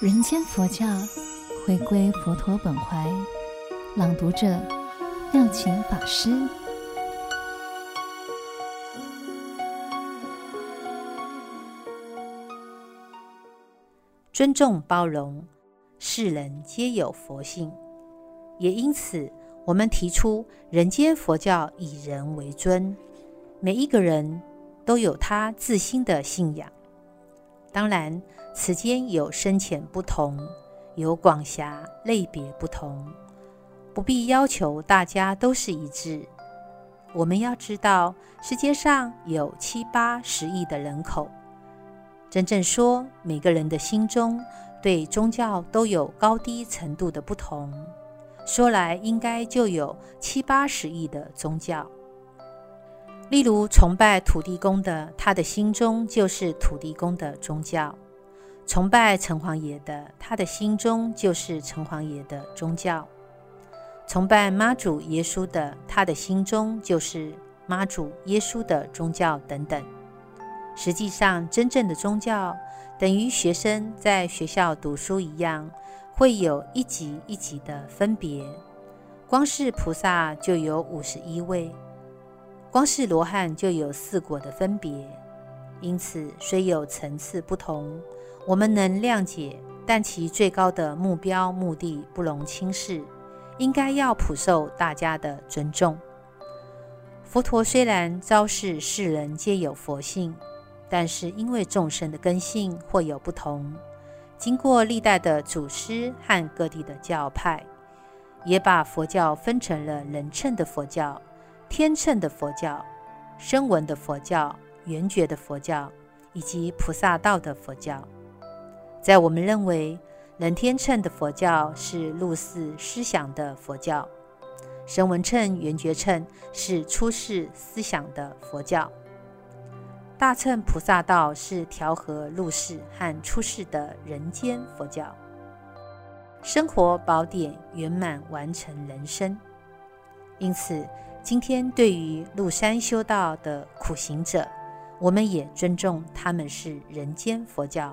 人间佛教，回归佛陀本怀。朗读者：妙晴法师。尊重包容，世人皆有佛性。也因此，我们提出人间佛教以人为尊，每一个人都有他自心的信仰。当然，此间有深浅不同，有广狭类别不同，不必要求大家都是一致。我们要知道，世界上有七八十亿的人口，真正说每个人的心中对宗教都有高低程度的不同，说来应该就有七八十亿的宗教。例如，崇拜土地公的，他的心中就是土地公的宗教；崇拜城隍爷的，他的心中就是城隍爷的宗教；崇拜妈祖耶稣的，他的心中就是妈祖耶稣的宗教等等。实际上，真正的宗教等于学生在学校读书一样，会有一级一级的分别。光是菩萨就有五十一位。光是罗汉就有四果的分别，因此虽有层次不同，我们能谅解，但其最高的目标目的不容轻视，应该要普受大家的尊重。佛陀虽然昭示世人皆有佛性，但是因为众生的根性或有不同，经过历代的祖师和各地的教派，也把佛教分成了人称的佛教。天秤的佛教、声闻的佛教、缘觉的佛教，以及菩萨道的佛教，在我们认为，人天乘的佛教是入世思想的佛教，声闻乘、缘觉乘是出世思想的佛教，大乘菩萨道是调和入世和出世的人间佛教。生活宝典圆满完成人生，因此。今天，对于麓山修道的苦行者，我们也尊重他们是人间佛教；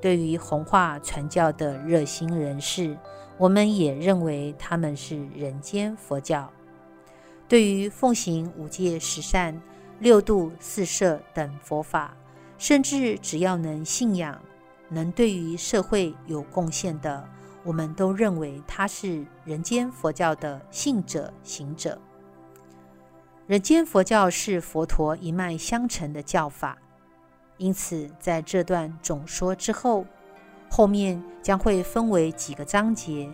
对于弘化传教的热心人士，我们也认为他们是人间佛教；对于奉行五戒十善、六度四摄等佛法，甚至只要能信仰、能对于社会有贡献的，我们都认为他是人间佛教的信者行者。人间佛教是佛陀一脉相承的教法，因此在这段总说之后，后面将会分为几个章节，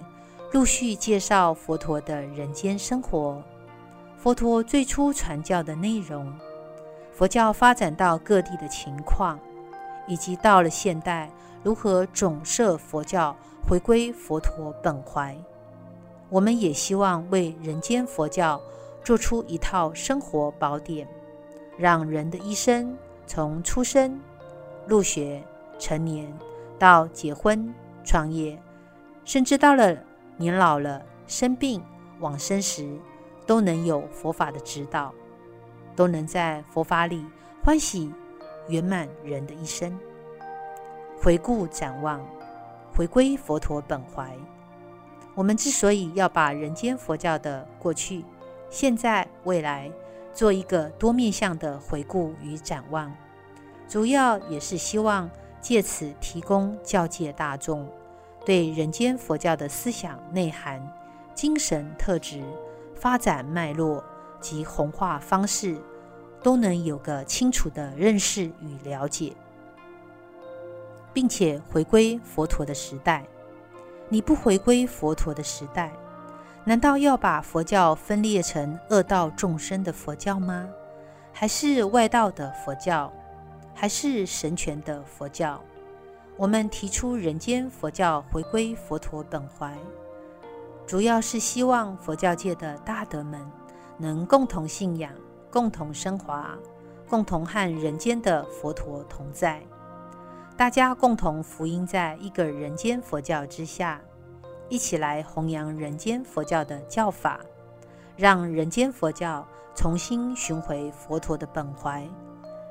陆续介绍佛陀的人间生活、佛陀最初传教的内容、佛教发展到各地的情况，以及到了现代如何总摄佛教回归佛陀本怀。我们也希望为人间佛教。做出一套生活宝典，让人的一生从出生、入学、成年到结婚、创业，甚至到了年老了、生病、往生时，都能有佛法的指导，都能在佛法里欢喜圆满人的一生。回顾展望，回归佛陀本怀。我们之所以要把人间佛教的过去，现在、未来，做一个多面向的回顾与展望，主要也是希望借此提供教界大众，对人间佛教的思想内涵、精神特质、发展脉络及弘化方式，都能有个清楚的认识与了解，并且回归佛陀的时代。你不回归佛陀的时代，难道要把佛教分裂成恶道众生的佛教吗？还是外道的佛教？还是神权的佛教？我们提出人间佛教回归佛陀本怀，主要是希望佛教界的大德们能共同信仰、共同升华、共同和人间的佛陀同在，大家共同福音在一个人间佛教之下。一起来弘扬人间佛教的教法，让人间佛教重新寻回佛陀的本怀，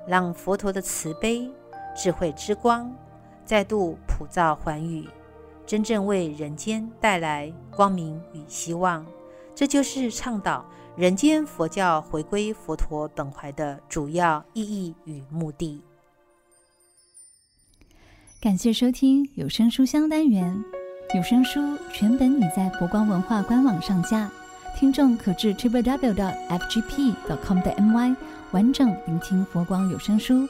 让佛陀的慈悲、智慧之光再度普照寰宇，真正为人间带来光明与希望。这就是倡导人间佛教回归佛陀本怀的主要意义与目的。感谢收听有声书香单元，有声书全本已在佛光文化官网上架，听众可至 triplew.fgp.com 的 my 完整聆听佛光有声书。